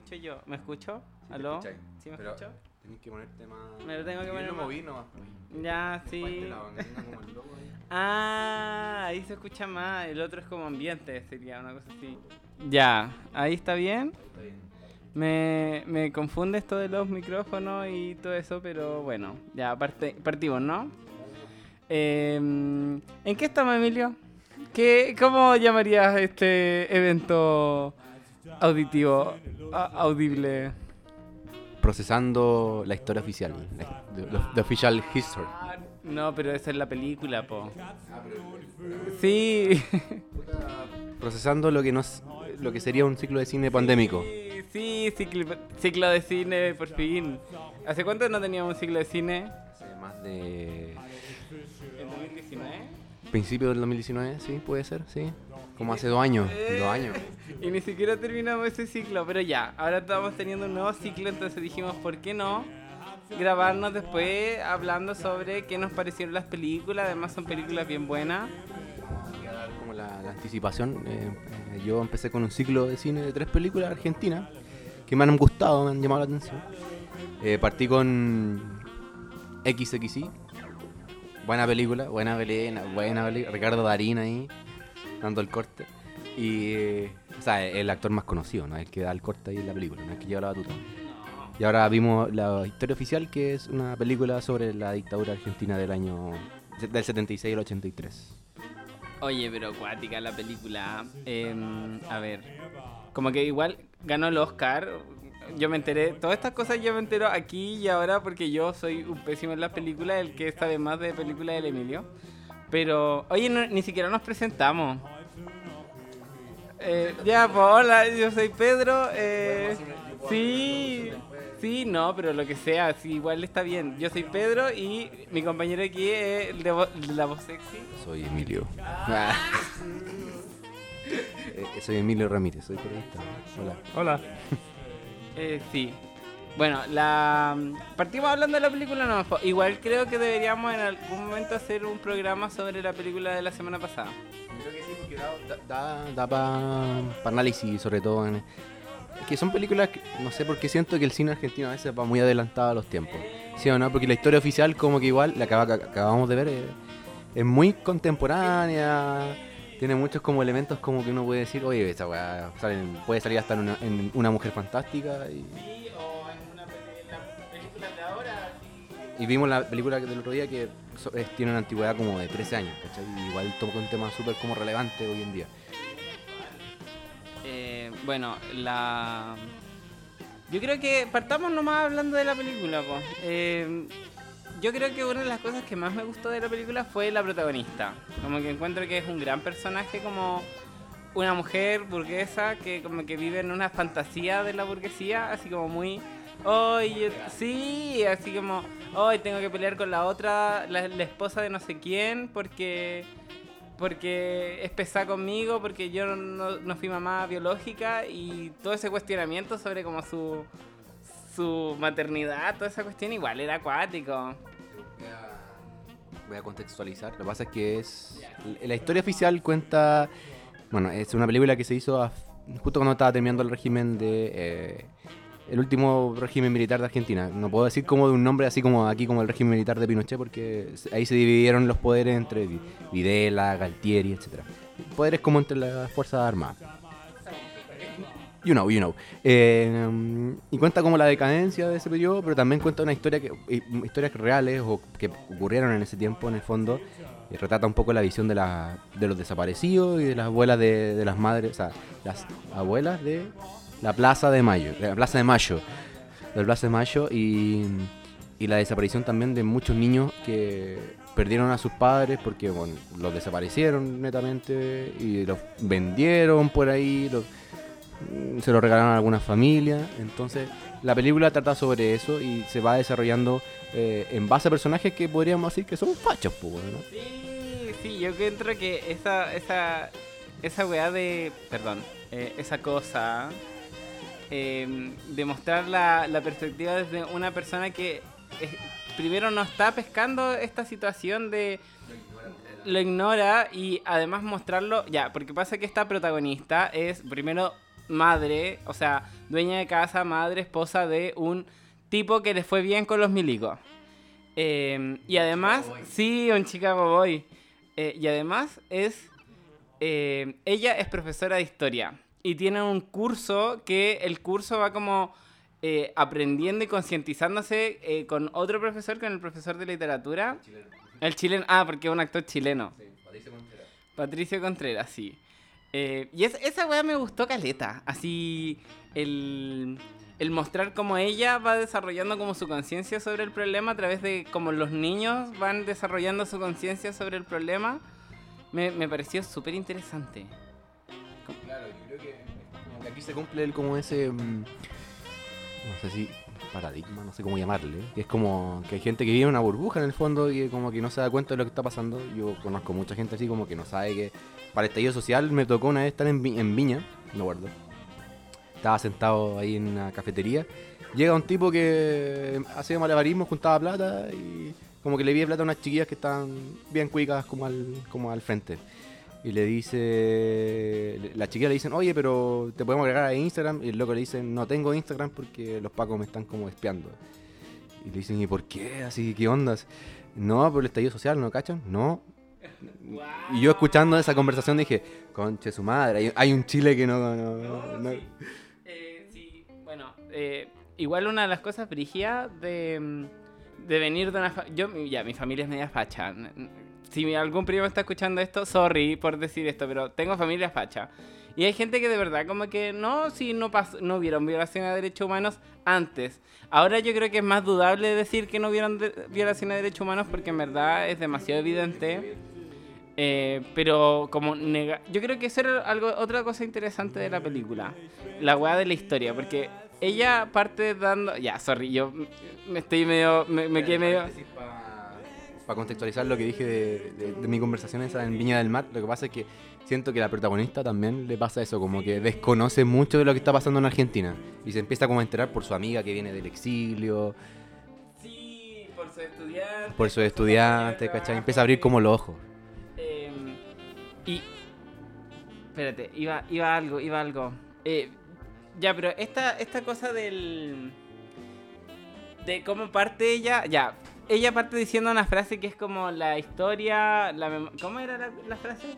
escucho yo. ¿Me escucho? ¿Aló? ¿Sí me Pero escucho? Tenés que ponerte más. Me lo tengo que Yo poner lo moví nomás. Ya, sí. Parte la banda, tenga como el logo ahí. Ah, ahí se escucha más. El otro es como ambiente, sería una cosa así. Ya, ahí está bien. Está bien. Me, me confunde esto de los micrófonos y todo eso, pero bueno, ya parte- partimos, ¿no? Eh, ¿En qué estamos, Emilio? ¿Qué, ¿Cómo llamarías este evento auditivo, audible? Procesando la historia oficial. la- The, the official history. No, pero esa es la película, po. Sí. Procesando lo que nos, lo que sería un ciclo de cine pandémico. Sí, sí, ciclo, ciclo de cine, por fin. ¿Hace cuánto no teníamos un ciclo de cine? Hace más de ¿En 2019? principio del 2019, sí, puede ser, sí. Como hace dos años, dos años. Y ni siquiera terminamos ese ciclo, pero ya, ahora estamos teniendo un nuevo ciclo, entonces dijimos, ¿por qué no? Grabarnos después hablando sobre qué nos parecieron las películas, además son películas bien buenas. Como la, la anticipación. eh, eh, yo empecé con un ciclo de cine de tres películas argentinas que me han gustado, me han llamado la atención. Eh, partí con XXI. Buena película, buena película, buena película. Ricardo Darín ahí, dando el corte. Y, eh, o sea, el actor más conocido, ¿no? El que da el corte ahí en la película, no es que lleva la batuta. Y ahora vimos la historia oficial, que es una película sobre la dictadura argentina del año del 76 al 83. Oye, pero acuática la película. em, a ver, como que igual ganó el Oscar. Yo me enteré, todas estas cosas yo me entero aquí y ahora porque yo soy un pésimo en las películas, el que sabe más de películas del Emilio. Pero, oye, no- ni siquiera nos presentamos. Eh, ya, pues hola, yo soy Pedro. eh, sí, sí, no, pero lo que sea, sí, igual está bien. Yo soy Pedro y mi compañero aquí es el de, vo- el de la voz sexy. Soy Emilio. Eh, soy Emilio Ramírez, soy periodista. Hola. Hola. Eh, sí. Bueno, la partimos hablando de la película no, igual creo que deberíamos en algún momento hacer un programa sobre la película de la semana pasada. Creo que sí, porque da, da, para análisis, sobre todo. En, que son películas que no sé por qué siento que el cine argentino a veces va muy adelantado a los tiempos. ¿Sí o no? Porque la historia oficial, como que igual, la que acaba- que acabamos de ver, es, es muy contemporánea. Tiene muchos como elementos como que uno puede decir, oye, esa weá puede salir hasta en una, en una mujer fantástica. Y, Y vimos la película del otro día que tiene una antigüedad como de 13 años, ¿cachai? Igual toca un tema súper como relevante hoy en día. Eh, bueno, la. Yo creo que partamos nomás hablando de la película, po. Eh, yo creo que una de las cosas que más me gustó de la película fue la protagonista. Como que encuentro que es un gran personaje, como una mujer burguesa que como que vive en una fantasía de la burguesía, así como muy. Oye, sí, así como, hoy tengo que pelear con la otra, la, la esposa de no sé quién, porque porque es pesada conmigo, porque yo no, no fui mamá biológica y todo ese cuestionamiento sobre como su, su maternidad, toda esa cuestión igual era acuático. Voy a contextualizar. Lo que pasa es que es. La historia oficial cuenta. Bueno, es una película que se hizo a- justo cuando estaba terminando el régimen de. eh, el último régimen militar de Argentina. No puedo decir como de un nombre así como aquí, como el régimen militar de Pinochet, porque ahí se dividieron los poderes entre Vi- Videla, Galtieri, etc. Poderes como entre las Fuerzas Armadas. You know, you know. Eh, y cuenta como la decadencia de ese periodo, pero también cuenta una historia que historias reales o que ocurrieron en ese tiempo, en el fondo. Y retrata un poco la visión de, la, de los desaparecidos y de las abuelas de, de las madres, o sea, las abuelas de la Plaza de Mayo, la Plaza de Mayo, la Plaza de Mayo y, y la desaparición también de muchos niños que perdieron a sus padres porque bueno, los desaparecieron netamente y los vendieron por ahí, los, mm, se lo regalaron a algunas familias. Entonces, la película trata sobre eso y se va desarrollando eh, en base a personajes que podríamos decir que son fachos, pues, ¿no? Sí, sí, yo encuentro que esa, esa, esa weá de, perdón, eh, esa cosa eh, de mostrar la, la perspectiva desde una persona que primero no está pescando esta situación de lo ignora y además mostrarlo, ya, porque pasa que esta protagonista es primero madre, o sea, dueña de casa, madre, esposa de un tipo que le fue bien con los milicos. Eh, y además, sí, un Chicago Boy. Eh, y además es, eh, ella es profesora de historia y tiene un curso que el curso va como eh, aprendiendo y concientizándose eh, con otro profesor, con el profesor de literatura. El chileno, ah, porque es un actor chileno. Patricio Contreras, sí. Eh, y es- esa weá me gustó caleta. Así, el, el mostrar cómo ella va desarrollando como su conciencia sobre el problema a través de cómo los niños van desarrollando su conciencia sobre el problema, me, me pareció súper interesante. Aquí se cumple el, como ese, mm, no sé si paradigma, no sé cómo llamarle, es como que hay gente que vive una burbuja en el fondo y como que no se da cuenta de lo que está pasando. Yo conozco mucha gente así como que no sabe que para el estallido social me tocó una vez estar en, Vi- en Viña, no guardo. Estaba sentado ahí en una cafetería. Llega un tipo que hacía malabarismo, juntaba plata y como que le pide plata a unas chiquillas que estaban bien cuicas como al, como al frente. Y le dice, la chiquilla le dicen, oye, pero te podemos agregar a Instagram. Y el loco le dice, no tengo Instagram porque los pacos me están como espiando. Y le dicen, ¿y por qué? Así, ¿qué ondas? No, por el estallido social, ¿no cachan? No. Y yo escuchando esa conversación dije, conche su madre, hay, hay un Chile que no... no- no- Eh, sí, bueno, eh, igual una de las cosas brígidas de, mm, de venir de una... fa- Yo, ya, mi familia es media facha. Si algún primo está escuchando esto, sorry por decir esto, pero tengo familia facha. Y hay gente que de verdad como que no, si no pasó, no hubieron violaciones de derechos humanos antes. Ahora yo creo que es más dudable decir que no hubieron violaciones de derechos humanos porque en verdad es demasiado evidente. Eh, pero como nega yo creo que eso era algo otra cosa interesante de la película la weá de la historia porque ella parte dando ya sorry yo me estoy medio me, me quedé medio Para contextualizar lo que dije de, mi conversación esa en Viña del Mar, lo que pasa es que siento que la protagonista también le pasa eso, como que desconoce mucho de lo que está pasando en Argentina y se empieza como a enterar por su amiga que viene del exilio, sí por su estudiante por su estudiante, ¿cachai? Empieza a abrir como los ojos. Eh, y espérate iba iba algo iba algo Eh, ya pero esta esta cosa del de cómo parte ella ya ella parte diciendo una frase que es como la historia la cómo era la, la frase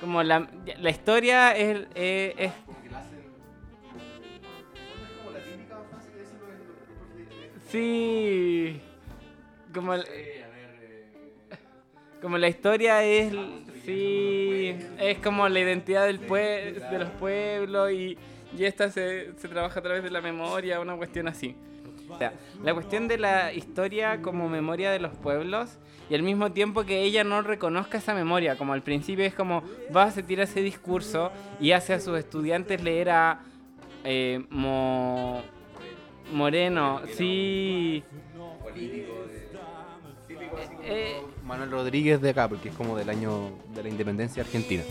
como la, la historia es, eh, es sí. Como el- como la historia es sí es como la identidad del pue- de los pueblos y, y esta se, se trabaja a través de la memoria una cuestión así la cuestión de la historia como memoria de los pueblos y al mismo tiempo que ella no reconozca esa memoria, como al principio es como va, se tira ese discurso y hace a sus estudiantes leer a eh, Mo- Moreno, sí. Eh, Manuel Rodríguez de acá, porque es como del año de la independencia argentina.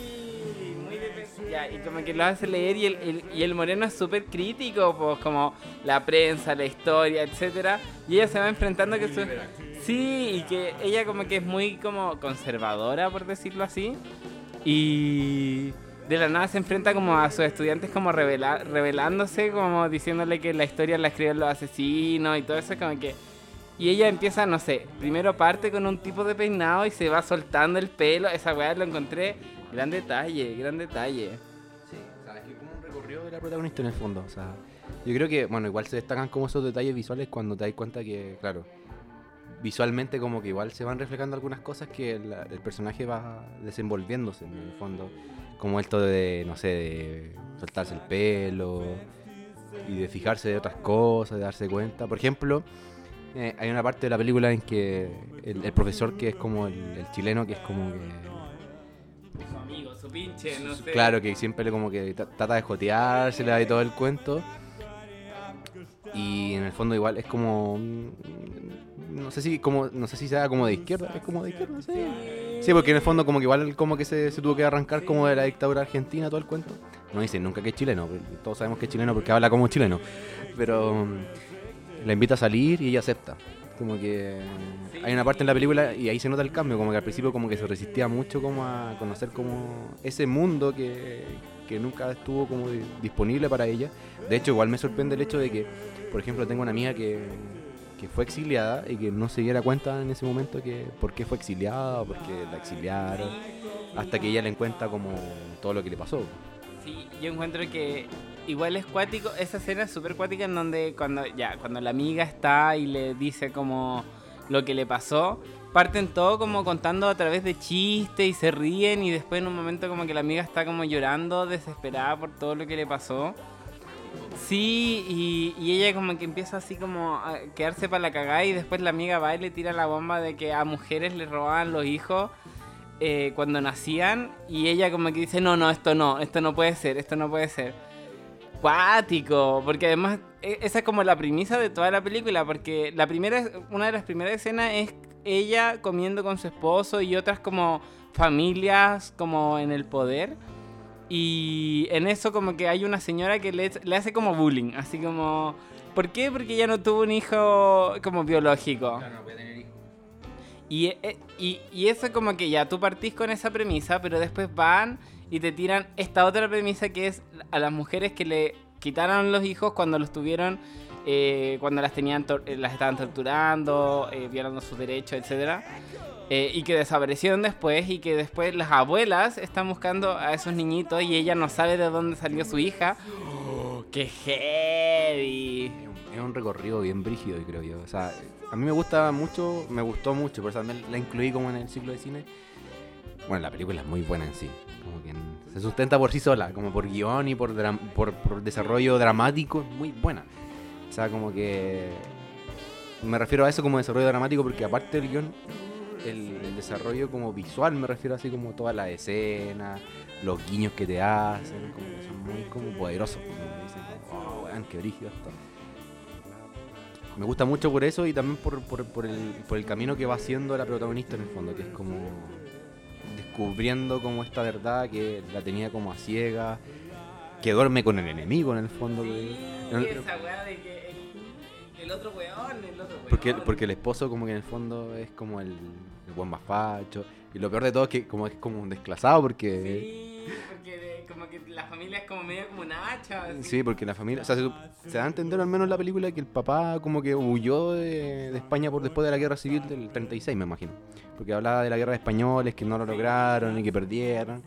Ya, y como que lo hace leer y el, el- y el moreno es súper crítico, pues como la prensa, la historia, etcétera Y ella se va enfrentando que su... Sí, y que ella como que es muy como conservadora, por decirlo así. Y de la nada se enfrenta como a sus estudiantes como revela- revelándose, como diciéndole que la historia la escribieron los asesinos y todo eso, como que... Y ella empieza, no sé, primero parte con un tipo de peinado y se va soltando el pelo. Esa weá lo encontré. Gran detalle, gran detalle. Sí, o sea, es que como un recorrido de la protagonista en el fondo. O sea, yo creo que, bueno, igual se destacan como esos detalles visuales cuando te das cuenta que, claro, visualmente como que igual se van reflejando algunas cosas que el personaje va desenvolviéndose en el fondo. Como esto de, no sé, de soltarse el pelo y de fijarse de otras cosas, de darse cuenta. Por ejemplo, eh, hay una parte de la película en que el, el profesor que es como el, el chileno, que es como que Su pinche, no sé. Claro, que siempre le como que tra- trata de joteársela y todo el cuento. Y en el fondo igual es como mm, no sé si como no sé si sea como de izquierda, es como de izquierda, sí. Sí, porque en el fondo como que igual como que se, se tuvo que arrancar como de la dictadura argentina todo el cuento. No dice nunca que es chileno, todos sabemos que es chileno porque habla como chileno. Pero mm, la invita a salir y ella acepta. Como que hay una parte en la película y ahí se nota el cambio, como que al principio como que se resistía mucho como a conocer como ese mundo que, que nunca estuvo como di- disponible para ella. De hecho, igual me sorprende el hecho de que, por ejemplo, tengo una amiga que, que fue exiliada y que no se diera cuenta en ese momento que por qué fue exiliada o por qué la exiliaron, hasta que ella le cuenta como todo lo que le pasó. Sí, yo encuentro que igual es cuático, esa escena es súper cuática en donde cuando ya, cuando la amiga está y le dice como lo que le pasó, parten todo como contando a través de chistes y se ríen y después en un momento como que la amiga está como llorando, desesperada por todo lo que le pasó. Sí, y, y ella como que empieza así como a quedarse para la cagada y después la amiga va y le tira la bomba de que a mujeres le robaban los hijos eh, cuando nacían y ella como que dice, no, no, esto no, esto no puede ser, esto no puede ser. Cuático, porque además e- esa es como la premisa de toda la película, porque la primera, una de las primeras escenas es ella comiendo con su esposo y otras como familias como en el poder. Y en eso como que hay una señora que le, le hace como bullying, así como... ¿Por qué? Porque ella no tuvo un hijo como biológico. Y, eh, y, y eso como que ya tú partís con esa premisa, pero después van y te tiran esta otra premisa que es a las mujeres que le quitaron los hijos cuando los tuvieron, eh, cuando las tenían, eh, las estaban torturando, eh, violando sus derechos, etcétera, eh, y que desaparecieron después y que después las abuelas están buscando a esos niñitos y ella no sabe de dónde salió su hija. ¡Oh, ¡Qué heavy! Es un- Es un recorrido bien brígido, creo yo. O sea, a mí me gusta mucho, me gustó mucho, por eso también la incluí como en el ciclo de cine. Bueno, la película es muy buena en sí. Como que se sustenta por sí sola, como por guion y por, desarrollo dramático, es muy buena. O sea, como que. Me refiero a eso como desarrollo dramático porque aparte del guion, el, desarrollo como visual, me refiero así como toda la escena, los guiños que te hacen, como que son muy como poderosos. Como dicen, oh, weón, qué brígido esto. Me gusta mucho por eso y también por el camino que va haciendo la protagonista en el fondo, que es como descubriendo como esta verdad que la tenía como a ciega, que duerme con el enemigo en el fondo. que- el- esa weá de que el, el otro weón, el otro weón. porque, porque el esposo como que en el fondo es como el, el buen bafacho. Y lo peor de todo es que como es como un desclasado porque... Sí, porque de- como que la familia es como medio como una hacha. así. Sí, porque la familia... O sea, se, se da a entender al menos en la película que el papá como que huyó de, de España por después de la guerra civil del 36, me imagino. Porque hablaba de la guerra de españoles, que no lo lograron y que perdieron.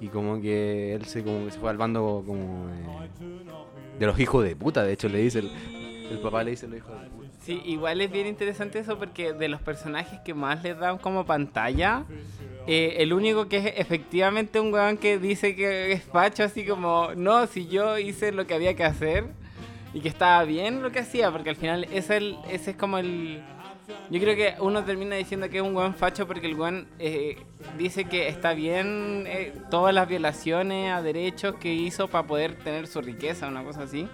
Y como que él se, como que se fue al bando como de, de los hijos de puta, de hecho le dice... El, el papá le dice los hijos de puta. Sí, igual es bien interesante eso porque de los personajes que más les dan como pantalla, eh, el único que es efectivamente un weón que dice que es facho, así como, no, si yo hice lo que había que hacer y que estaba bien lo que hacía, porque al final es el, ese es como el... Yo creo que uno termina diciendo que es un weón facho porque el weón eh, dice que está bien eh, todas las violaciones a derechos que hizo para poder tener su riqueza, una cosa así.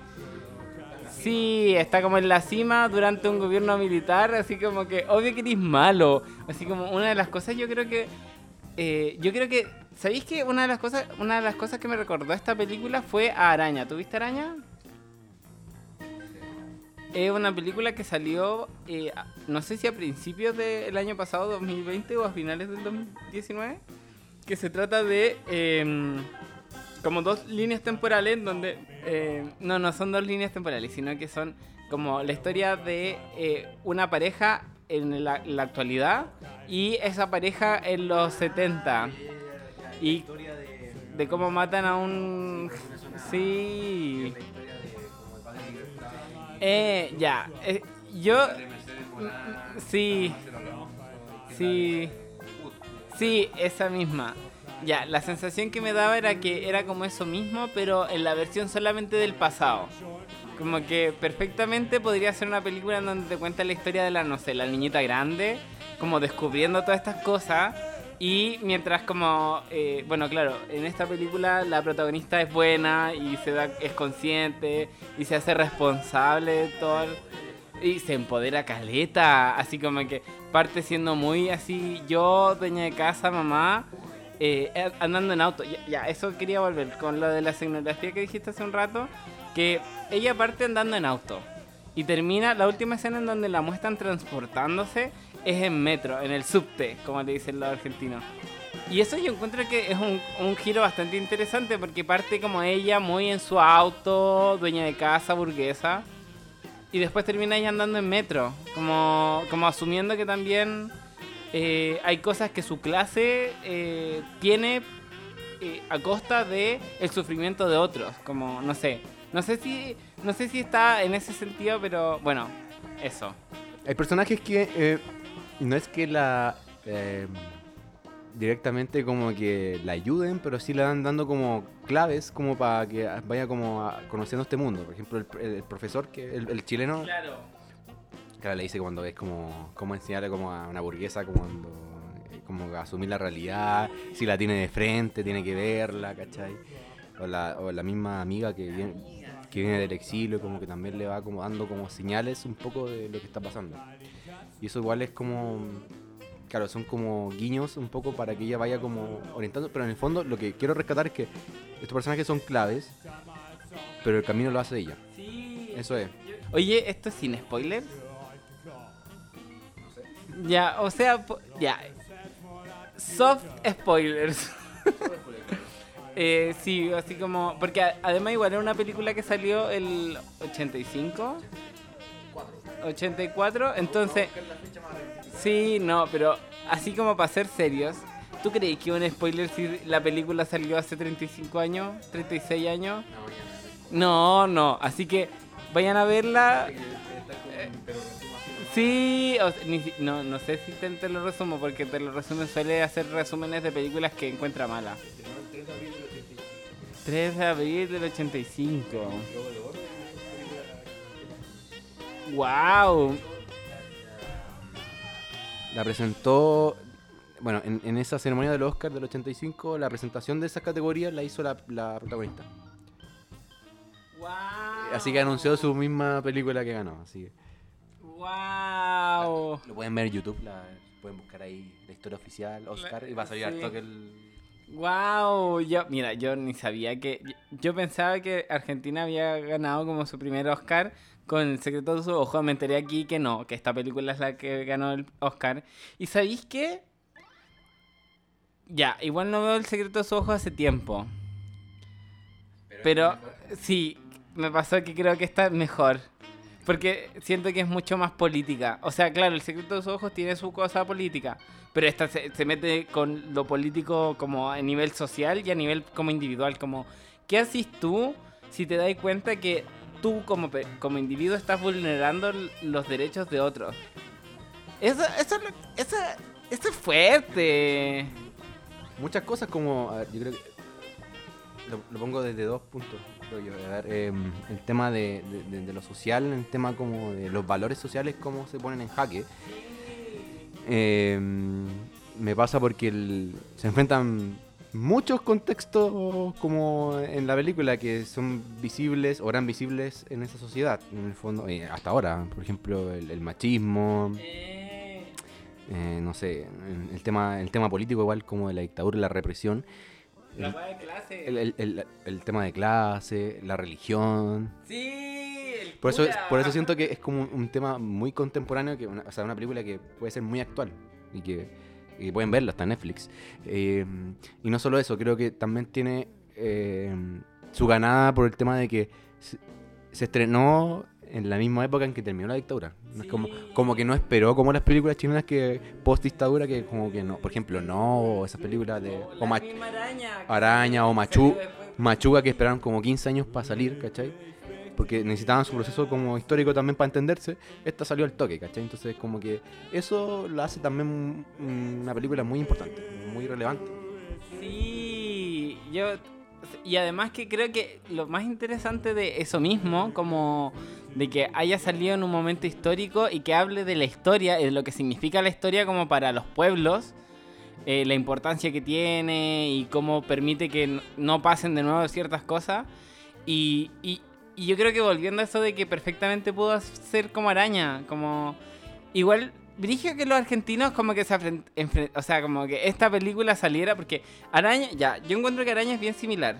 Sí, está como en la cima durante un gobierno militar, así como que obvio que eres malo. Así como una de las cosas yo creo que eh, yo creo que ¿sabéis que una de las cosas una de las cosas que me recordó esta película fue a Araña? ¿Tuviste Araña? Es una película que salió eh, no sé si a principios del año pasado 2020 o a finales del 2019 que se trata de em, como dos líneas temporales donde eh, no no son dos líneas temporales sino que son como la historia de eh, una pareja en la, la actualidad y esa pareja en los 70 y de cómo matan a un sí eh, ya eh, yo sí sí Sí, esa misma. Ya, la sensación que me daba era que era como eso mismo, pero en la versión solamente del pasado. Como que perfectamente podría ser una película en donde te cuenta la historia de la, no sé, la niñita grande, como descubriendo todas estas cosas. Y mientras como, eh, bueno, claro, en esta película la protagonista es buena y se da, es consciente y se hace responsable de todo. y se empodera caleta, así como que parte siendo muy así, yo, dueña de casa, mamá, eh, andando en auto. Ya, ya, eso quería volver con lo de la escenografía que dijiste hace un rato, que ella parte andando en auto. Y termina, la última escena en donde la muestran transportándose es en metro, en el subte, como le dicen los argentinos. Y eso yo encuentro que es un, un giro bastante interesante porque parte como ella muy en su auto, dueña de casa, burguesa. Y después termina ella andando en metro, como, como asumiendo que también eh, hay cosas que su clase eh, tiene eh, a costa de el sufrimiento de otros, como no sé, no sé si no sé si está en ese sentido, pero bueno, eso. Hay personajes que eh, no es que la eh, directamente como que la ayuden, pero sí le dan dando como claves como para que vaya como a- conociendo este mundo. Por ejemplo, el, el- el profesor, que el, el chileno, Claro. claro, le dice cuando es como cómo enseñarle como a una burguesa como cuando eh, como asumir la realidad, si la tiene de frente, tiene que verla, ¿cachai? O la, o la misma amiga que viene, que viene del exilio, como que también le va como dando como señales un poco de lo que está pasando. Y eso igual es como, claro, son como guiños un poco para que ella vaya como orientando, pero en el fondo lo que quiero rescatar es que estos personajes son claves, pero el camino lo hace ella. Sí. Eso es. Oye, ¿esto es sin spoilers? Ya, o sea, po- ya. Soft spoilers. eh, sí, así como. Porque además, igual era una película que salió el 85. 84, entonces. Sí, no, pero así como para ser serios. ¿Tú crees que un spoiler si la película salió hace 35 años? ¿36 años? No, no, así que vayan a verla. Sí, no, no sé si te, te lo resumo, porque te lo resumen suele hacer resúmenes de películas que encuentra malas. 3 de abril del 85. ¡Wow! La presentó, bueno, en, en esa ceremonia del Oscar del 85, la presentación de esas categorías la hizo la, la protagonista. ¡Wow! Así que anunció su misma película que ganó. Así que ¡Wow! lo pueden ver en YouTube, la, pueden buscar ahí la historia oficial, Oscar, y va a salir al toque el... Wow, yo, mira, yo ni sabía que. Yo, pensaba que Argentina había ganado como su primer Oscar con El secreto de sus ojos. Me enteré aquí que no, que esta película es la que ganó el Oscar. ¿Y sabéis qué? Ya, igual no veo El secreto de sus ojos hace tiempo. Pero sí, me pasó que creo que esta es mejor. Porque siento que es mucho más política. O sea, claro, el secreto de sus ojos tiene su cosa política. Pero esta se, se mete con lo político como a nivel social y a nivel como individual. Como, ¿qué haces tú si te das cuenta que tú como, como individuo estás vulnerando los derechos de otros? Eso, eso, eso, eso es fuerte. Muchas cosas como, a ver, yo creo que lo pongo desde dos puntos. Em, el tema de, lo social, el tema como de los valores sociales, cómo se ponen en jaque. Em, me pasa porque se enfrentan muchos contextos como en la película que son visibles o eran visibles en esa sociedad, en el fondo, eh, hasta ahora. Por ejemplo, el, machismo, eh, no sé, el tema, el tema político igual como de la dictadura y la represión. La El, hueá de clase. el- el- el- el tema de clase, la religión. Sí, el Por eso, por eso siento que es como un, un tema muy contemporáneo, que una, o sea, una película que puede ser muy actual y que, y pueden verla, está en Netflix. Eh, y no solo eso, creo que también tiene eh, su ganada por el tema de que se, se estrenó en la misma época en que terminó la dictadura. Es como, como que no esperó como las películas chilenas que post dictadura que como que no, por ejemplo, no, o esas películas de O araña. o Machu. Machuga que esperaron como 15 años para salir, ¿cachai? Porque necesitaban su proceso como histórico también para entenderse. Esta salió al toque, ¿cachai? Entonces como que eso la hace también un- una película muy importante, muy relevante. Sí, yo. Y además que creo que lo más interesante de eso mismo, como de que haya salido en un momento histórico y que hable de la historia de lo que significa la historia como para los pueblos, eh, la importancia que tiene y cómo permite que no pasen de nuevo ciertas cosas. Y, y- y yo creo que volviendo a eso de que perfectamente pudo ser como araña, como... Igual, dije que los argentinos como que se O sea, como que esta película saliera porque Araña, ya, yo encuentro que Araña es bien similar.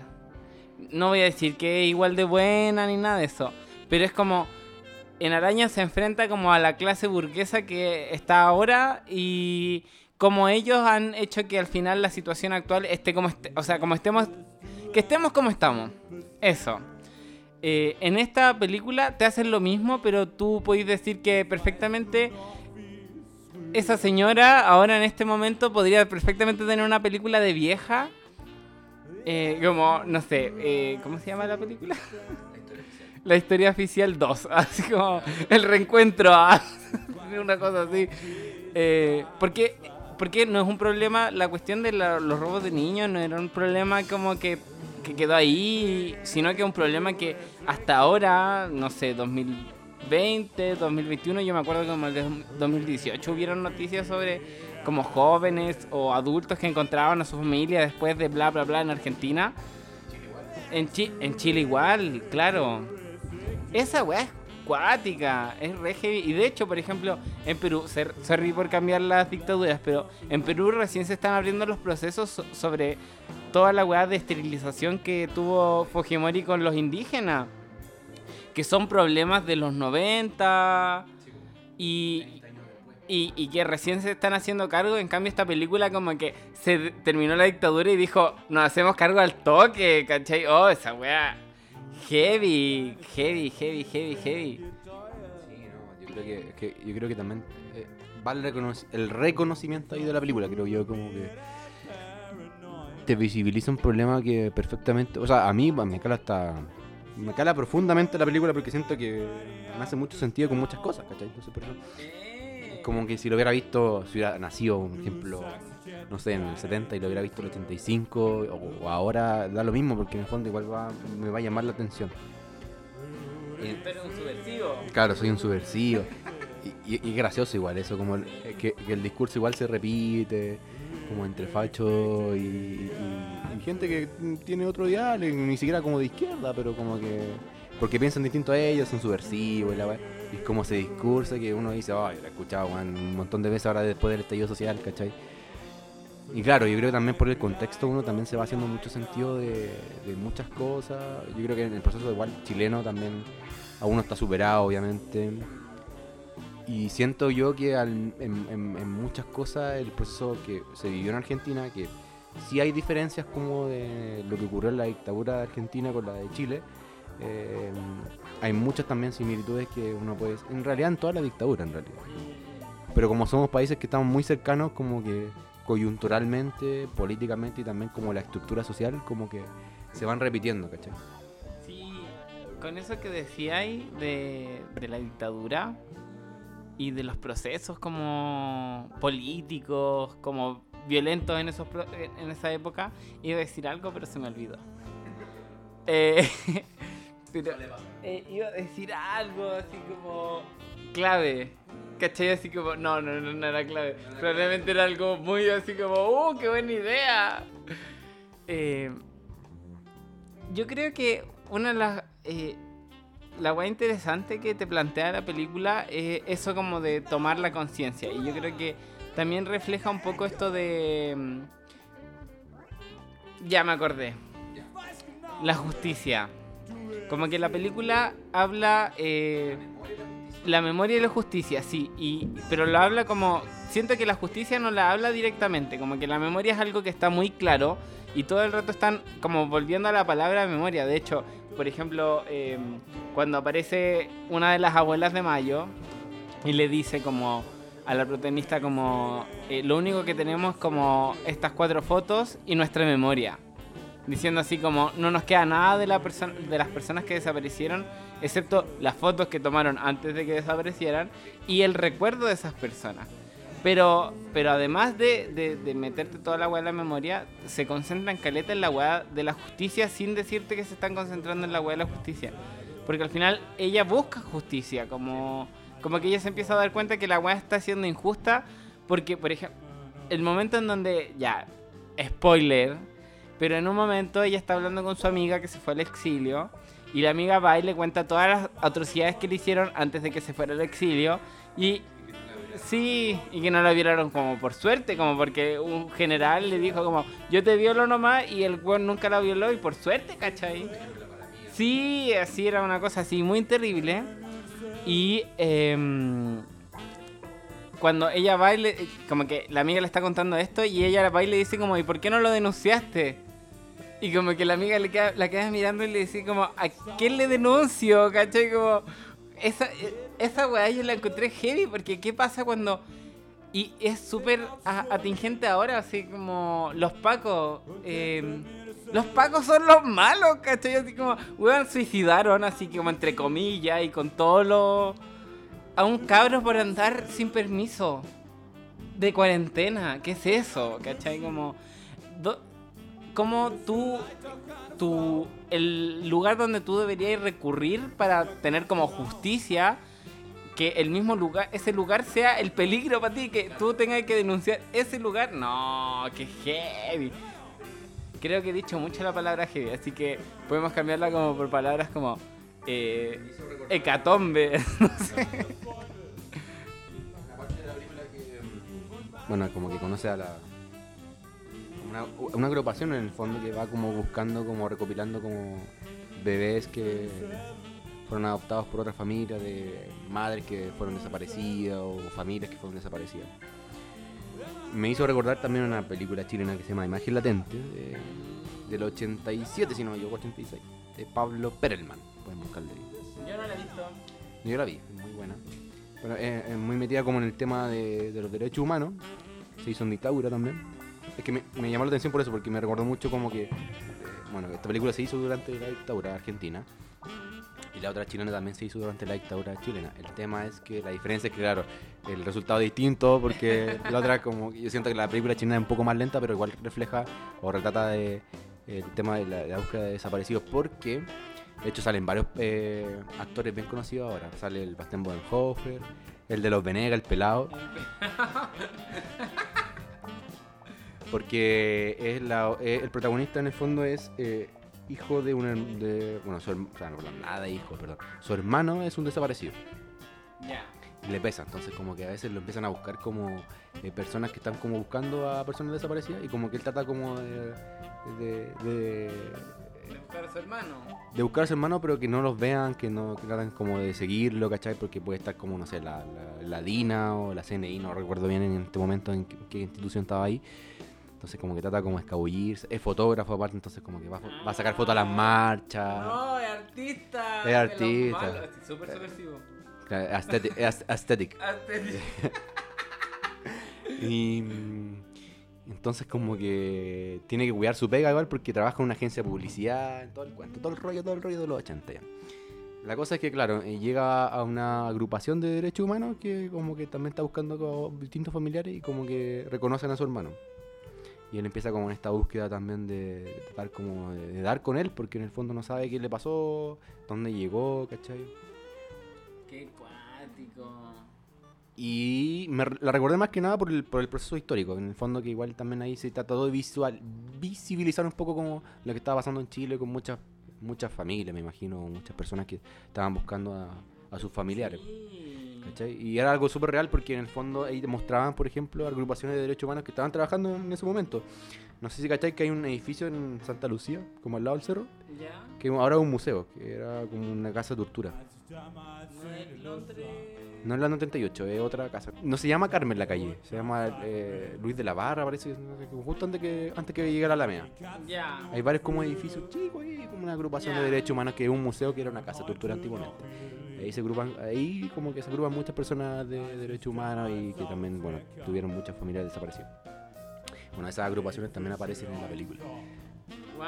No voy a decir que es igual de buena ni nada de eso, pero es como... En Araña se enfrenta como a la clase burguesa que está ahora y como ellos han hecho que al final la situación actual esté como este, o sea, como estemos, que estemos como estamos. Eso. Eh, en esta película te hacen lo mismo, pero tú podés decir que perfectamente esa señora ahora en este momento podría perfectamente tener una película de vieja. Eh, como, no sé, eh, ¿cómo se llama la película? La historia oficial 2, así como el reencuentro, una cosa así. Eh, porque, porque no es un problema, la cuestión de los robos de niños no era un problema como que, que quedó ahí, sino que es un problema que hasta ahora, no sé, 2020, 2021, yo me acuerdo que como de 2018 hubieron noticias sobre como jóvenes o adultos que encontraban a su familia después de bla bla bla en Argentina. En, en Chile igual, claro. Esa weá es cuática, es re heavy. Y de hecho, por ejemplo, en Perú, sorry por cambiar las dictaduras, pero en Perú recién se están abriendo los procesos sobre toda la weá de esterilización que tuvo Fujimori con los indígenas. Que son problemas de los 90 y, y, y, que recién se están haciendo cargo. En cambio, esta película, como que se terminó la dictadura y dijo, nos hacemos cargo al toque, ¿cachai? Oh, esa weá Heavy, heavy, heavy, heavy, heavy. Sí, no, yo creo que, yo creo que también eh, vale el, reconocimiento ahí de la película, creo yo, como que te visibiliza un problema que perfectamente, o sea, a mí me cala hasta me cala profundamente la película porque siento que me hace mucho sentido con muchas cosas, ¿cachai? Entonces, por eso, como que si lo hubiera visto, si hubiera nacido, por ejemplo, no sé, en el 70 y lo hubiera visto en el 85 o, ahora da lo mismo porque en el fondo igual va, me va a llamar la atención. Pero un subversivo. Claro, soy un subversivo. y, y, gracioso igual eso, como que, el discurso igual se repite, como entre facho y, gente que tiene otro ideal, ni siquiera como de izquierda, pero como que... Porque piensan distinto a ellos, son subversivos y la Y es como ese discurso que uno dice, ay, lo he escuchado un montón de veces ahora después del estallido social, ¿cachai? Y claro, yo creo que también por el contexto uno también se va haciendo mucho sentido de, muchas cosas. Yo creo que en el proceso igual chileno también a uno está superado, obviamente. Y siento yo que en, muchas cosas el proceso que se vivió en Argentina, que sí hay diferencias como de lo que ocurrió en la dictadura de Argentina con la de Chile, eh, hay muchas también similitudes que uno puede... En realidad en toda la dictadura, en realidad. Pero como somos países que estamos muy cercanos, como que coyunturalmente, políticamente y también como la estructura social, como que se van repitiendo, ¿cachai? Sí, con eso que decíais de, de la dictadura y de los procesos como políticos, como violentos en, esos, en esa época, iba a decir algo, pero se me olvidó. Eh, eh, iba a decir algo así como clave. ¿Cachai? Así como, no, no, no, no era clave. Probablemente era algo muy así como, ¡uh, qué buena idea! Eh, yo creo que una de las. Eh, la guay interesante que te plantea la película es eso como de tomar la conciencia. Y yo creo que también refleja un poco esto de. Mm, ya me acordé. La justicia. Como que la película habla. Eh, la memoria y la justicia, sí, y, pero lo habla como... Siento que la justicia no la habla directamente, como que la memoria es algo que está muy claro y todo el rato están como volviendo a la palabra memoria. De hecho, por ejemplo, em, cuando aparece una de las abuelas de Mayo y le dice como a la protagonista como eh, lo único que tenemos como estas cuatro fotos y nuestra memoria. Diciendo así como no nos queda nada de, la de las personas que desaparecieron excepto las fotos que tomaron antes de que desaparecieran y el recuerdo de esas personas. Pero, pero además de, de, meterte toda la weá en la memoria, se concentran caleta en la weá de la justicia sin decirte que se están concentrando en la weá de la justicia. Porque al final ella busca justicia, como, como que ella se empieza a dar cuenta que la weá está siendo injusta. Porque, por ejemplo, el momento en donde, ya, spoiler, pero en un momento ella está hablando con su amiga que se fue al exilio y la amiga va y le cuenta todas las atrocidades que le hicieron antes de que se fuera al exilio. Y sí, y que no la violaron como por suerte, como porque un general le dijo como, yo te violo nomás y el weón nunca la violó y por suerte, ¿cachai? Sí, así era una cosa así muy terrible. Y, em, cuando ella va y le- como que la amiga le está contando esto y ella va y le dice como, ¿y por qué no lo denunciaste? Y como que la amiga le queda, la queda mirando y le dice como, ¿a quién le denuncio? ¿Cachai? Como, esa, esa weá yo la encontré heavy porque ¿qué pasa cuando... Y es súper atingente ahora, así como los pacos. eh, los pacos son los malos, ¿cachai? Así como, weón, suicidaron, así como entre comillas y con todo lo... A un cabro por andar sin permiso. De cuarentena. ¿Qué es eso? ¿Cachai? Como... do- como tú... tú el lugar donde tú deberías recurrir para tener como justicia que el mismo lugar, ese lugar sea el peligro para ti, que tú tengas que denunciar ese lugar. No, qué heavy. Creo que he dicho mucho la palabra heavy, así que podemos cambiarla como por palabras como eh, hecatombe. no sé. Bueno, como que conoce a la. Una, una agrupación en el fondo que va como buscando, como recopilando como bebés que fueron adoptados por otras familias, de madres que fueron desaparecidas o familias que fueron desaparecidas. Me hizo recordar también una película chilena que se llama Imagen Latente, de- del 87, si no me equivoco, 86, de Pablo Perelman. Pueden buscarle ahí. Yo no la he visto. Yo la vi, es muy buena. Bueno, es, es muy metida como en el tema de, de los derechos humanos. Se hizo en dictadura también. Es que me, me llamó la atención por eso, porque me recordó mucho como que. eh, bueno, esta película se hizo durante la dictadura argentina. Y la otra chilena también se hizo durante la dictadura chilena. El tema es que la diferencia es que, claro, el resultado es distinto porque la otra, como yo siento que la película chilena es un poco más lenta, pero igual refleja o retrata de, el tema de la, de la búsqueda de desaparecidos. Porque, de hecho, salen varios eh, actores bien conocidos ahora. Sale el Bastián Bodenhofer, el de los Venegas, el pelado. Porque es la, eh, el protagonista en el fondo es eh, hijo de un... De, bueno, su, o sea, no, perdón, nada de hijo, perdón. Su hermano es un desaparecido. Ya. Y le pesa, entonces como que a veces lo empiezan a buscar como eh, personas que están como buscando a personas desaparecidas y como que él trata como de... de, de- De buscar a su hermano. de buscar a su hermano, pero que no los vean, que no que tratan como de seguirlo, ¿cachai? Porque puede estar como, no sé, la, la, la DINA o la CNI, no recuerdo bien en este momento en qué, qué institución estaba ahí. Entonces como que trata como de escabullirse, es fotógrafo aparte, entonces como que va, a fo- va a sacar fotos a las marchas. No, es artista. Es artista. es Súper subversivo. Claro, aesthetic- aes- aesthetic. Y entonces como que tiene que cuidar su pega igual porque trabaja en una agencia de publicidad, todo el cuento, todo el rollo, todo el rollo de los 80 ya. La cosa es que, claro, eh, llega a una agrupación de derechos humanos que como que también está buscando distintos familiares y como que reconocen a su hermano. Y él empieza como en esta búsqueda también de, tratar como de, de dar con él porque en el fondo no sabe qué le pasó, dónde llegó, ¿cachai? Qué cuático. Y me la recordé más que nada por el, por el proceso histórico. En el fondo que igual también ahí se trató de visual, visibilizar un poco como lo que estaba pasando en Chile con muchas muchas familias, me imagino, muchas personas que estaban buscando a, a sus familiares. Sí. ¿Cachai? Y era algo súper real porque en el fondo ahí demostraban, por ejemplo, agrupaciones de derechos humanos que estaban trabajando en ese momento. No sé si cachai que hay un edificio en Santa Lucía, como al lado del cerro, que ahora es un museo, que era como una casa de tortura. No es Londres. No es la 98, es otra casa. No se llama Carmen la calle, se llama eh, Luis de la Barra, parece, como justo antes que, antes que llegara a la. Ya. Hay varios como edificios chicos ahí, como una agrupación de derechos humanos que es un museo que era una casa de tortura antiguamente. Ahí se agrupan, ahí como que se agrupan muchas personas de derechos humanos y que también, bueno, tuvieron muchas familias desaparecidas. Bueno, esas agrupaciones también aparecen en la película. Wow.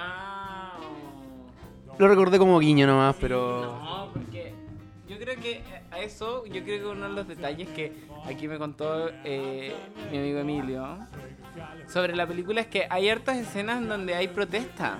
Lo recordé como guiño nomás, pero... No, porque yo creo que a eso, yo creo que uno de los detalles que aquí me contó eh, mi amigo Emilio sobre la película es que hay hartas escenas en donde hay protesta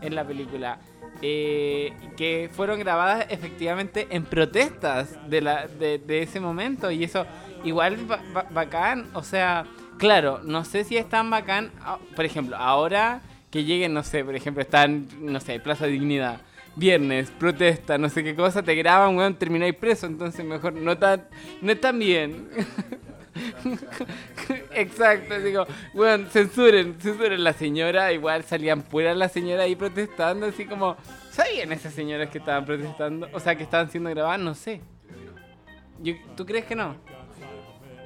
en la película. Eh, que fueron grabadas efectivamente en protestas de, la, de, de ese momento y eso igual ba- ba- bacán, o sea, claro, no sé si es tan bacán, ah, por ejemplo, ahora que lleguen, no sé, por ejemplo, están, no sé, Plaza Dignidad, viernes, protesta, no sé qué cosa, te graban, weón, termináis preso, entonces mejor no tan, no es tan bien. Exacto, digo, weón, censuren, censuren la señora, igual salían puras las señoras ahí protestando, así como, ¿sabían esas señoras que estaban protestando? O sea, que estaban siendo grabadas, no sé. ¿Tú crees que no?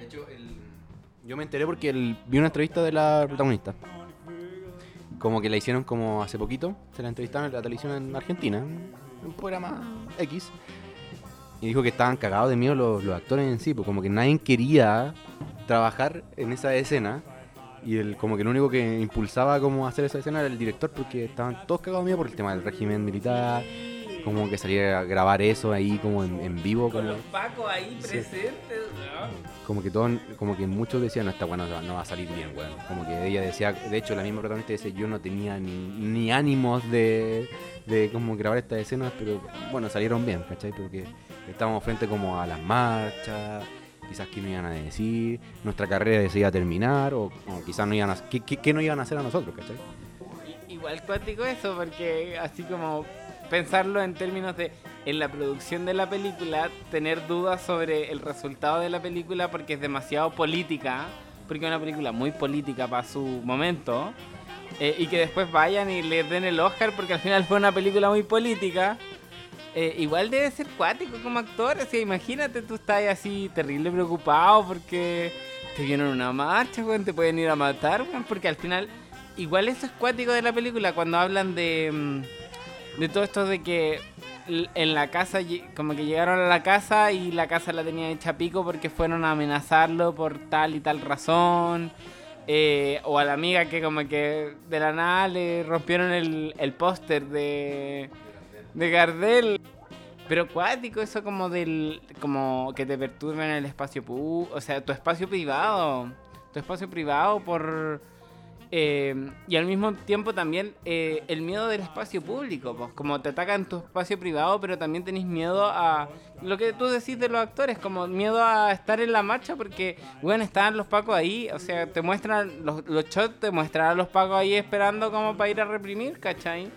hecho, yo me enteré porque el- vi una entrevista de la protagonista. Como que la hicieron como hace poquito. Se la entrevistaron en la televisión en Argentina. Un programa X. Y dijo que estaban cagados de miedo los, los actores en sí. Pues como que nadie quería trabajar en esa escena. Y el, como que lo único que impulsaba como hacer esa escena era el director porque estaban todos cagados de miedo por el tema del régimen militar. Como que saliera a grabar eso ahí como en, en vivo. Con Como, los pacos ahí Sí. presentes, como que todos, como que muchos decían, no, esta weá no, va- no va a salir bien, weón. Como que ella decía, de hecho la misma protagonista dice, yo no tenía ni, ni ánimos de, de como grabar estas escenas, pero bueno, salieron bien, ¿cachai? Porque estábamos frente como a las marchas, quizás qué nos iban a decir, nuestra carrera se terminar, o, quizás no iban a, ¿qué, qué, nos iban a hacer a nosotros, ¿cachai? Igual cuático eso, porque así como pensarlo en términos de en la producción de la película, tener dudas sobre el resultado de la película porque es demasiado política, porque es una película muy política para su momento, eh, y que después vayan y le den el Oscar porque al final fue una película muy política. Eh, igual debe ser cuático como actor, o sea, imagínate tú estás así terrible preocupado porque te vienen una marcha, weón, te pueden ir a matar, weón, porque al final igual eso es cuático de la película cuando hablan de mm, de todo esto de que en la casa como que llegaron a la casa y la casa la tenía hecha pico porque fueron a amenazarlo por tal y tal razón eh, o a la amiga que como que de la nada le rompieron el, el póster de de Gardel pero cuático eso como del como que te perturben el espacio pu o sea tu espacio privado tu espacio privado por eh, y al mismo tiempo también eh, el miedo del espacio público, pues, como te atacan tu espacio privado, pero también tenés miedo a lo que tú decís de los actores, como miedo a estar en la marcha porque, bueno, estaban los pacos ahí, o sea, te muestran, los, los shots te muestran a los pacos ahí esperando como para ir a reprimir, ¿cachai?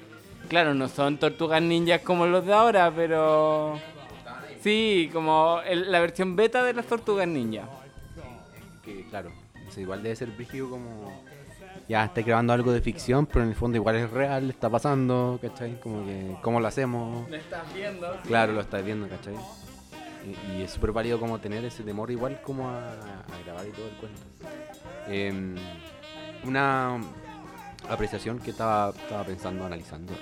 Claro, no son tortugas ninjas como los de ahora, pero... Sí, como el- la versión beta de las tortugas ninjas. Que claro, igual debe ser brígido como ya estáis grabando algo de ficción, pero en el fondo igual es real, está pasando, ¿cachai? Como que, ¿cómo lo hacemos? ¿Me estás viendo? Claro, lo estás viendo, ¿cachai? Y, y es súper válido como tener ese temor igual como a, a grabar y todo el cuento. Em, una apreciación que estaba, estaba pensando, analizando.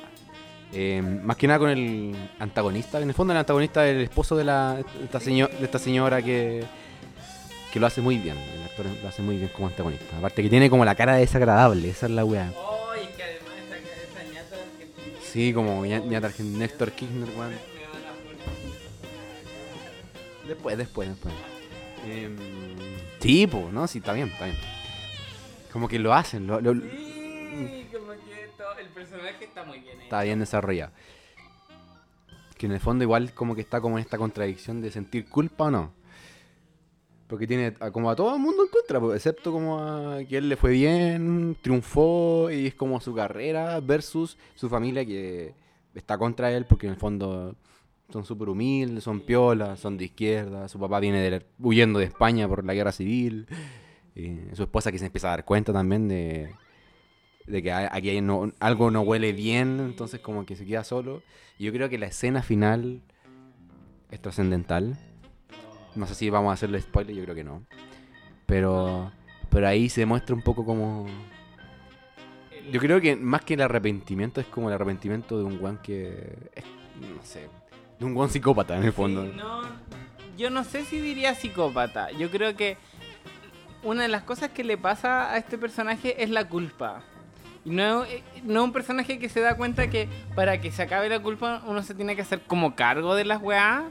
Em, más que nada con el antagonista. En el fondo el antagonista es el esposo de, la, de esta, seño- de esta señora que, que lo hace muy bien. El actor lo hace muy bien como antagonista. Aparte que tiene como la cara desagradable, esa es la weá. Ay, que además esa, esa ñata argentina Sí, como ña- ñata Néstor Kirchner, weón. Después, después, después. Em, sí, pues, ¿no? Sí, está bien, está bien. Como que lo hacen, lo, lo- Sí, como que todo, el personaje está muy bien hecho. está bien desarrollado. Que en el fondo igual como que está como en esta contradicción de sentir culpa o no. Porque tiene a- como a todo el mundo en contra, pues, excepto como a que él le fue bien, triunfó y es como su carrera versus su familia que está contra él porque en el fondo son súper humildes, son piolas, son de izquierda, su papá viene de- huyendo de España por la guerra civil, eh, su esposa que se empieza a dar cuenta también de, de que aquí hay no- algo no huele bien, entonces como que se queda solo. Y yo creo que la escena final es trascendental. No sé si vamos a hacerle spoiler, yo creo que no. Pero, pero ahí se muestra un poco como... Yo creo que más que el arrepentimiento es como el arrepentimiento de un guan que... no sé, de un guan psicópata en el fondo. No, yo no sé si diría psicópata. Yo creo que una de las cosas que le pasa a este personaje es la culpa. No, eh, no un personaje que se da cuenta que para que se acabe la culpa uno se tiene que hacer como cargo de las weas.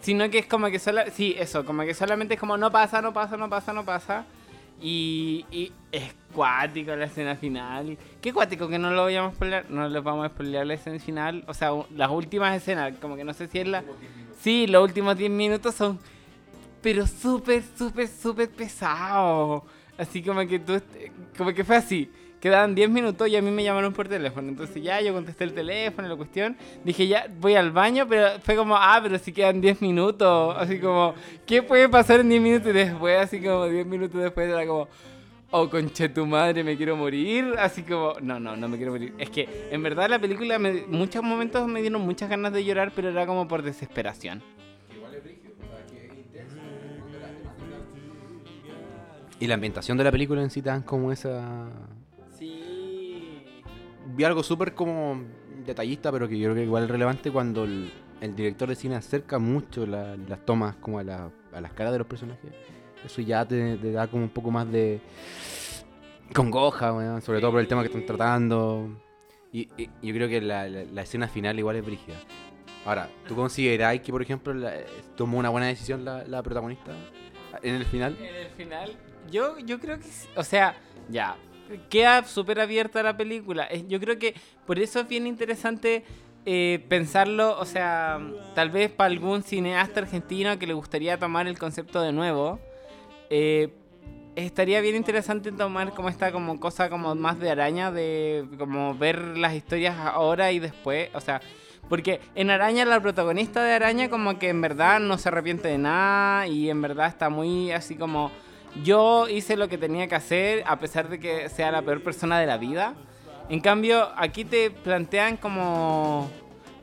Sino que es como que sola, sí, eso, como que solamente es como no pasa, no pasa, no pasa, no pasa. Y, y es cuático la escena final. Qué cuático que no lo vayamos a spoilear. No les vamos a spoilear la escena final. O sea, las últimas escenas, como que no sé si es la. Sí, los últimos 10 minutos son. Pero súper, súper, súper pesados. Así como que tú. Como que fue así. Quedaban 10 minutos y a mí me llamaron por teléfono. Entonces ya yo contesté el teléfono, la cuestión. Dije ya voy al baño, pero fue como, ah, pero si quedan 10 minutos. Así como, ¿qué puede pasar en 10 minutos? Y después, así como 10 minutos después, era como, oh, conche tu madre, me quiero morir. Así como, no, no, no me quiero morir. Es que en verdad la película, me, muchos momentos me dieron muchas ganas de llorar, pero era como por desesperación. Y la ambientación de la película en sí tan como esa... Vi algo súper como detallista, pero que yo creo que igual es relevante cuando el, el director de cine acerca mucho la- las tomas como a, la- a las caras de los personajes. Eso ya te, te da como un poco más de congoja, sobre todo por el tema que están tratando. Y, y yo creo que la, la- escena final igual es brígida. Ahora, ¿tú consideráis que, por ejemplo, la- tomó una buena decisión la, protagonista en el final? En el final, yo, yo creo que, o sea, ya, queda súper abierta la película. Yo creo que por eso es bien interesante eh, pensarlo, o sea, tal vez para algún cineasta argentino que le gustaría tomar el concepto de nuevo, eh, estaría bien interesante tomar como esta como cosa como más de araña, de como ver las historias ahora y después, o sea... Porque en Araña la protagonista de Araña como que en verdad no se arrepiente de nada y en verdad está muy así como yo hice lo que tenía que hacer a pesar de que sea la peor persona de la vida. En cambio, aquí te plantean como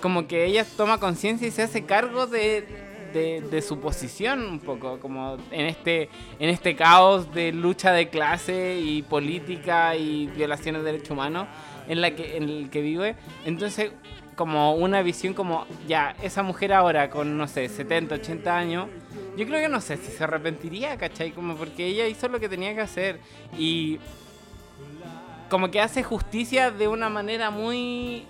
como que ella toma conciencia y se hace cargo de, de, su posición un poco, como en este, en este caos de lucha de clase y política y violaciones de derechos humanos en, la que, en el que vive. Entonces, como una visión como, ya, esa mujer ahora con, no sé, 70, 80 años, yo creo que no sé si se arrepentiría, ¿cachai? Como porque ella hizo lo que tenía que hacer y como que hace justicia de una manera muy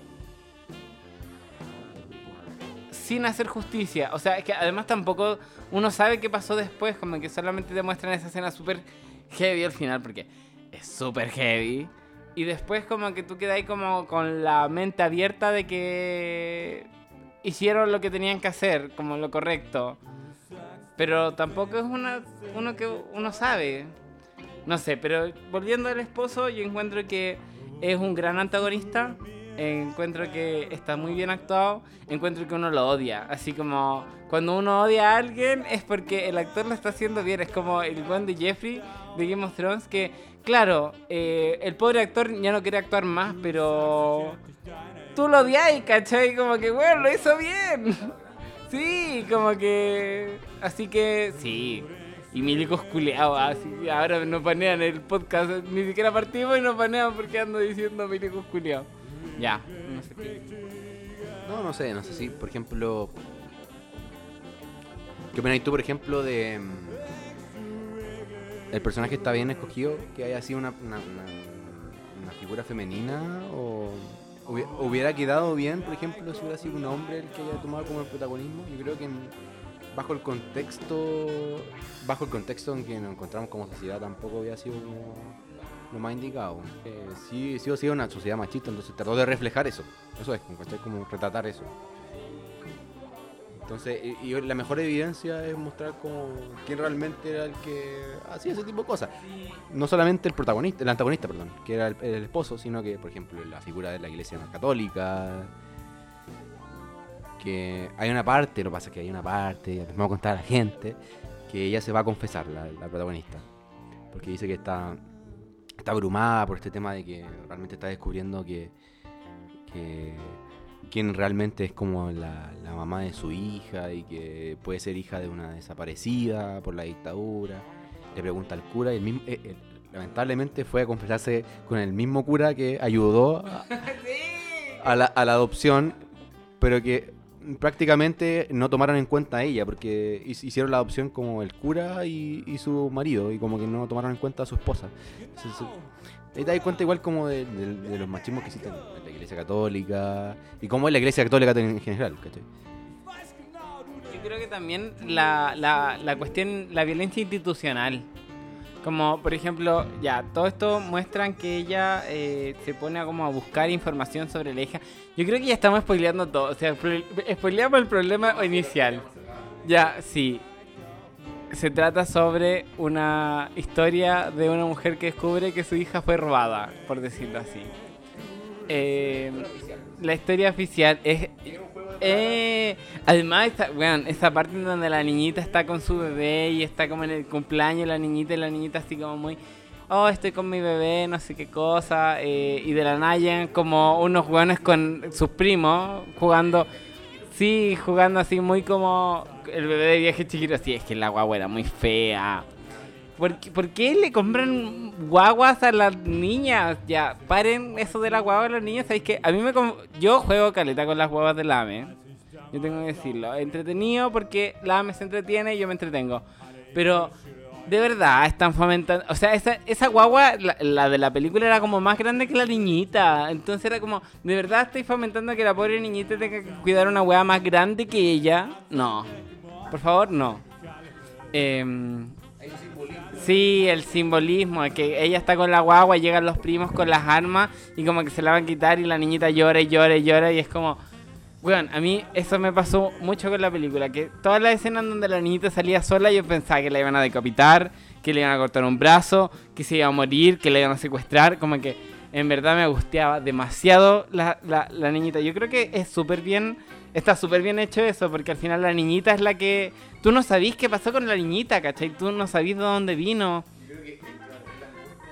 sin hacer justicia. O sea, es que además tampoco uno sabe qué pasó después, como que solamente te muestran esa escena súper heavy al final, porque es súper heavy. Y después como que tú quedas ahí como con la mente abierta de que hicieron lo que tenían que hacer, como lo correcto. Pero tampoco es una, uno que uno sabe. No sé, pero volviendo al esposo, yo encuentro que es un gran antagonista. Encuentro que está muy bien actuado. Encuentro que uno lo odia. Así como cuando uno odia a alguien es porque el actor lo está haciendo bien. Es como el buen de Jeffrey de Game of Thrones que, claro, eh, el pobre actor ya no quiere actuar más, pero tú lo odias, ¿cachai? Como que, bueno, lo hizo bien. Sí, como que... Así que, sí. Y milicos culeados, así ahora nos panean el podcast. Ni siquiera partimos y nos panean porque ando diciendo milicos culeados. Ya, no sé qué. No, no sé, no sé si, por ejemplo. ¿Qué opinas tú, por ejemplo, de. mm, El personaje está bien escogido, que haya sido una, una, una- una figura femenina? ¿O hubiera quedado bien, por ejemplo, si hubiera sido un hombre el que haya tomado como el protagonismo? Yo creo que bajo el contexto. Bajo el contexto en que nos encontramos como sociedad tampoco había sido como lo más indicado. Eh, sí, sí o sí una sociedad machista, entonces trató de reflejar eso. Eso es, ¿cachai? como retratar eso. Entonces, y, la mejor evidencia es mostrar como quién realmente era el que hacía ese tipo de cosas. No solamente el protagonista, el antagonista, perdón, que era el, esposo, sino que, por ejemplo, la figura de la iglesia católica. Que hay una parte, lo que pasa es que hay una parte, les vamos a contar a la gente, que ella se va a confesar, la, protagonista. Porque dice que está, está abrumada por este tema de que realmente está descubriendo que quién realmente es como la, la mamá de su hija y que puede ser hija de una desaparecida por la dictadura. Le pregunta al cura y el mismo, eh, eh, lamentablemente fue a confesarse con el mismo cura que ayudó a, a la, a la adopción, pero que prácticamente no tomaron en cuenta a ella, porque hi- hicieron la adopción como el cura y, y su marido, y como que no tomaron en cuenta a su esposa. Entonces, ahí te das cuenta igual como de, de- de los machismos que existen iglesia católica, y cómo es la iglesia católica en general, ¿cachai? Yo creo que también la, la, la cuestión, la violencia institucional. Como, por ejemplo, ya, todo esto muestran que ella eh, se pone a como a buscar información sobre la hija. Yo creo que ya estamos spoileando todo. O sea, spoileamos el problema inicial. Ya, sí. Se trata sobre una historia de una mujer que descubre que su hija fue robada, por decirlo así. Eh, la historia oficial es... Eh, además, weón, esa parte donde la niñita está con su bebé y está como en el cumpleaños la niñita y la niñita así como muy... Oh, estoy con mi bebé, no sé qué cosa. eh, y de la Naya como unos weones con sus primos jugando... Sí, jugando así muy como el bebé de viaje chiquito. Sí, es que la guagua era muy fea. ¿Por, por qué le compran guaguas a las niñas? Ya, paren eso de las guaguas a las niñas. ¿Sabéis que A mí me... Yo juego caleta con las guaguas del AME. Yo tengo que decirlo. Entretenido porque la se entretiene y yo me entretengo. Pero... De verdad, están fomentando. O sea, esa, esa guagua, la, la de la película, era como más grande que la niñita. Entonces era como, ¿de verdad estoy fomentando que la pobre niñita tenga que cuidar una weá más grande que ella? No. Por favor, no. Em, Sí, el simbolismo, que ella está con la guagua, llegan los primos con las armas y como que se la van a quitar y la niñita llora y llora y llora y es como... Weón, a mí eso me pasó mucho con la película, que todas las escenas donde la niñita salía sola yo pensaba que la iban a decapitar, que le iban a cortar un brazo, que se iba a morir, que la iban a secuestrar, como que en verdad me angustiaba demasiado la, la, la niñita. Yo creo que es súper bien, está súper bien hecho eso, porque al final la niñita es la que... Tú no sabís qué pasó con la niñita, ¿cachai? Tú no sabís de dónde vino.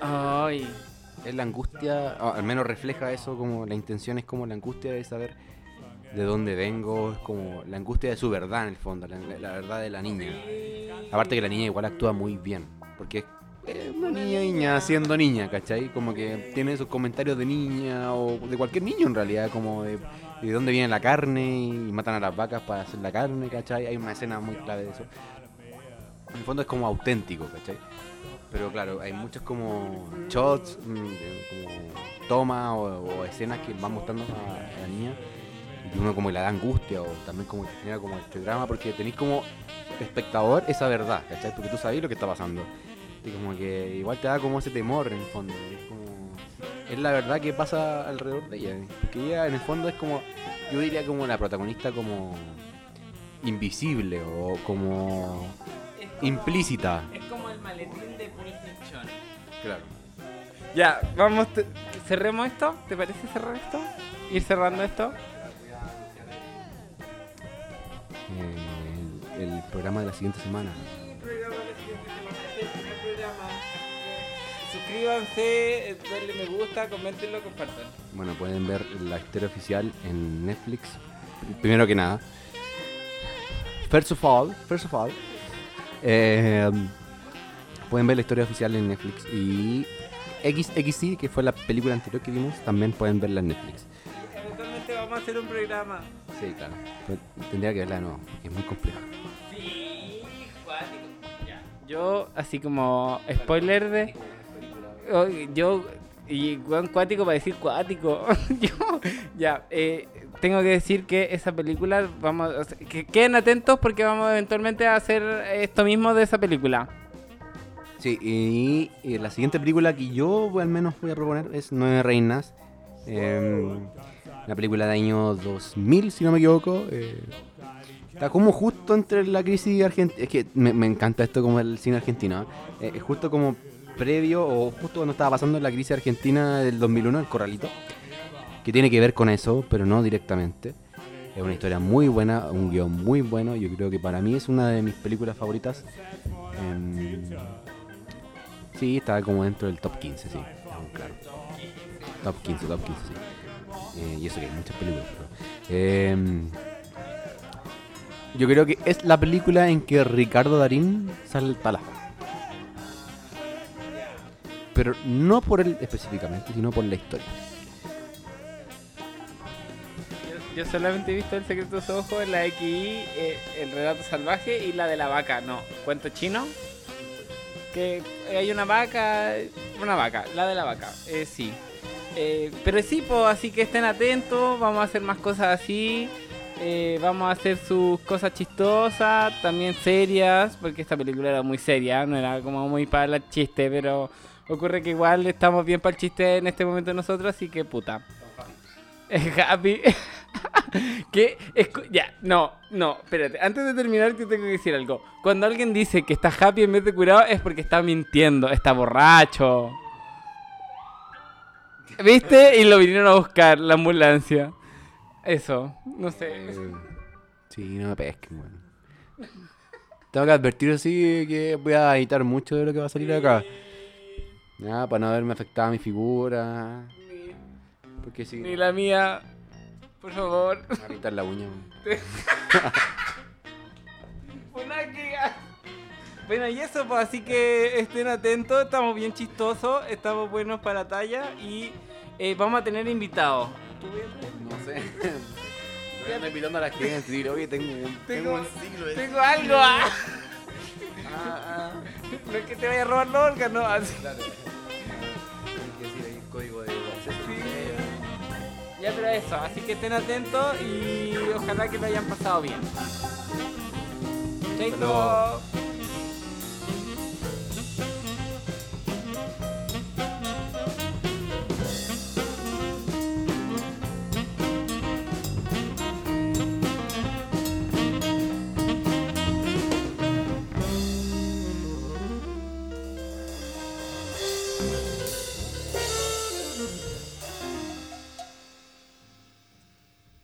Ay, Es la angustia, o al menos refleja eso, como la intención es como la angustia de saber de dónde vengo, es como la angustia de su verdad en el fondo, la, la verdad de la niña. Aparte que la niña igual actúa muy bien, porque es una niña, niña siendo niña, ¿cachai? Como que tiene esos comentarios de niña o de cualquier niño en realidad, como de, de dónde viene la carne y matan a las vacas para hacer la carne, ¿cachai? Hay una escena muy clave de eso. En el fondo es como auténtico, ¿cachai? Pero claro, hay muchos como shots, mm, como tomas o, escenas que van mostrando a, la niña y uno como le da angustia o también como genera como este drama porque tenéis como espectador esa verdad, ¿cachai? Porque tú sabes lo que está pasando. Y como que igual te da como ese temor en el fondo. Es la verdad que pasa alrededor de ella. Porque ella en el fondo es como, yo diría como la protagonista como invisible o como implícita. es como el maletín de Pulp Fiction. Claro. Ya, vamos, te- cerremos esto. ¿Te parece cerrar esto? Ir cerrando esto. Eh, el, el programa de la siguiente semana. Suscríbanse, denle me gusta, comentenlo, compartan. Bueno, pueden ver la historia oficial en Netflix. Primero que nada. First of all, first of all. eh, pueden ver la historia oficial en Netflix. Y XXC, que fue la película anterior que vimos, también pueden verla en Netflix. Eventualmente vamos a hacer un programa. Sí, claro. Pero tendría que verla de nuevo, porque es muy compleja. Sí, cuático. Ya. Yo, así como spoiler de. Oh, Yo, y weón cuático para decir cuático. Yo, ya, eh, tengo que decir que esa película, vamos, o sea, que queden atentos porque vamos eventualmente a hacer esto mismo de esa película. Sí, y, y la siguiente película que yo al menos voy a proponer es Nueve Reinas. Eh, película de año 2000, si no me equivoco. eh, está como justo entre la crisis argentina. Es que me, me encanta esto como el cine argentino. ¿eh? Eh, justo como previo o justo cuando estaba pasando la crisis argentina del 2001, el Corralito. Que tiene que ver con eso, pero no directamente. Es una historia muy buena, un guion muy bueno. Yo creo que para mí es una de mis películas favoritas. Em, Sí, estaba como dentro del top 15, sí. Top 15, top 15, sí. Eh, y eso que hay muchas películas, pero. em, yo creo que es la película en que Ricardo Darín salta la. Pero no por él específicamente, sino por la historia. Yo, solamente he visto El secreto de sus ojos, la XI, eh, El relato salvaje y la de la vaca, no, cuento chino. Que hay una vaca, una vaca, la de la vaca, eh, sí. Eh, pero sí, pues, así que estén atentos, vamos a hacer más cosas así. eh, vamos a hacer sus cosas chistosas, también serias, porque esta película era muy seria, no era como muy para el chiste, pero ocurre que igual estamos bien para el chiste en este momento nosotros, así que puta. Es happy. que escu- ya, no, no, espérate. Antes de terminar, te tengo que decir algo. Cuando alguien dice que está happy en vez de curado, es porque está mintiendo, está borracho. ¿Viste? Y lo vinieron a buscar, la ambulancia. Eso, no sé. Eh, sí, no me pesquen, weón. Tengo que advertir así que voy a editar mucho de lo que va a salir acá. Ya, para no haberme afectado mi figura. Ni, Porque si. ni la mía. Por favor. Me a quitar la uña. Una que- Bueno, y eso, pues así que estén atentos, estamos bien chistosos, estamos buenos para talla y eh, vamos a tener invitados. ¿Tú? No sé. Estoy ando invitando a la gente a decir, oye, tengo, un- tengo un siglo de... Tengo algo, ah. Ah, ah. No es que te vaya a robar los órganos, así. Claro. Código de acceso. Ya, pero eso, así que estén atentos y ojalá que lo hayan pasado bien. Chaito.